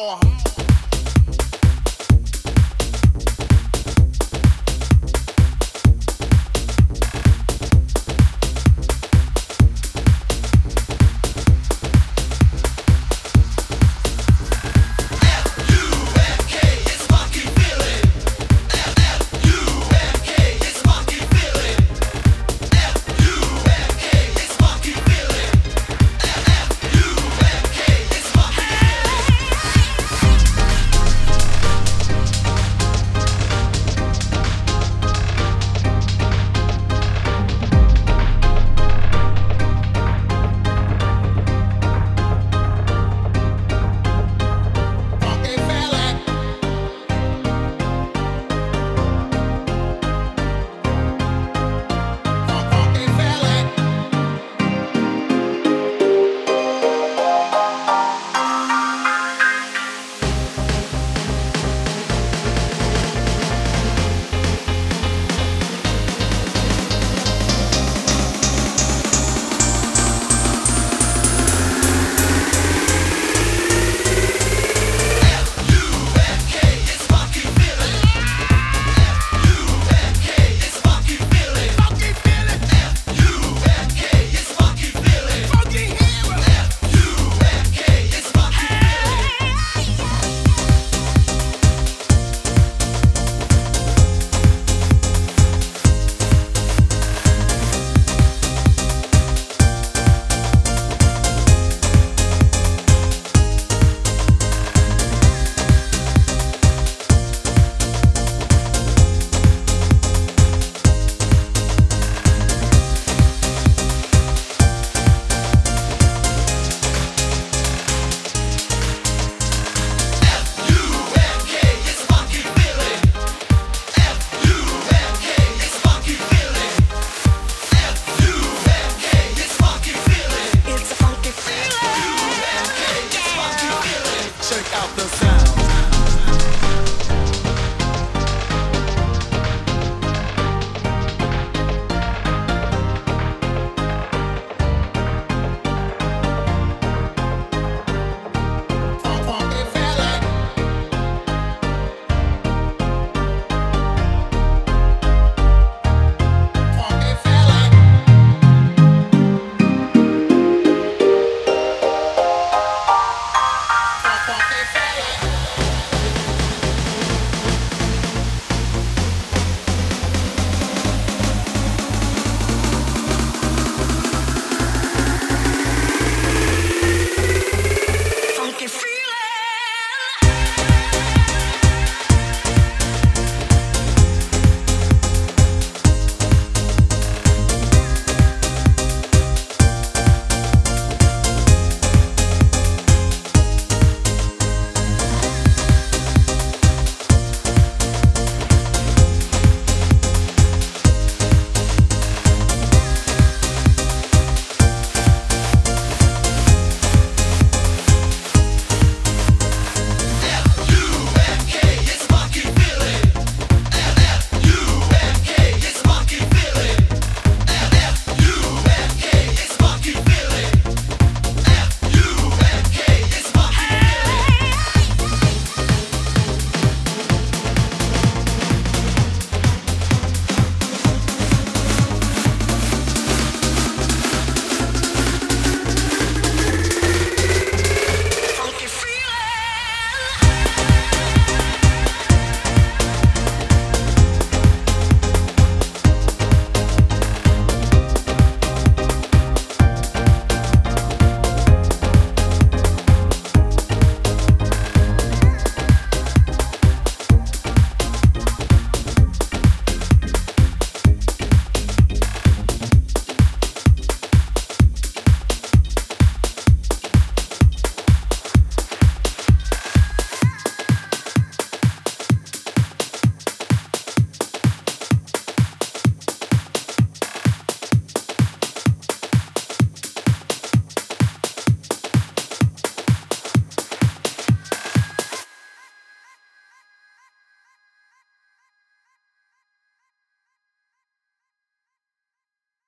Oh.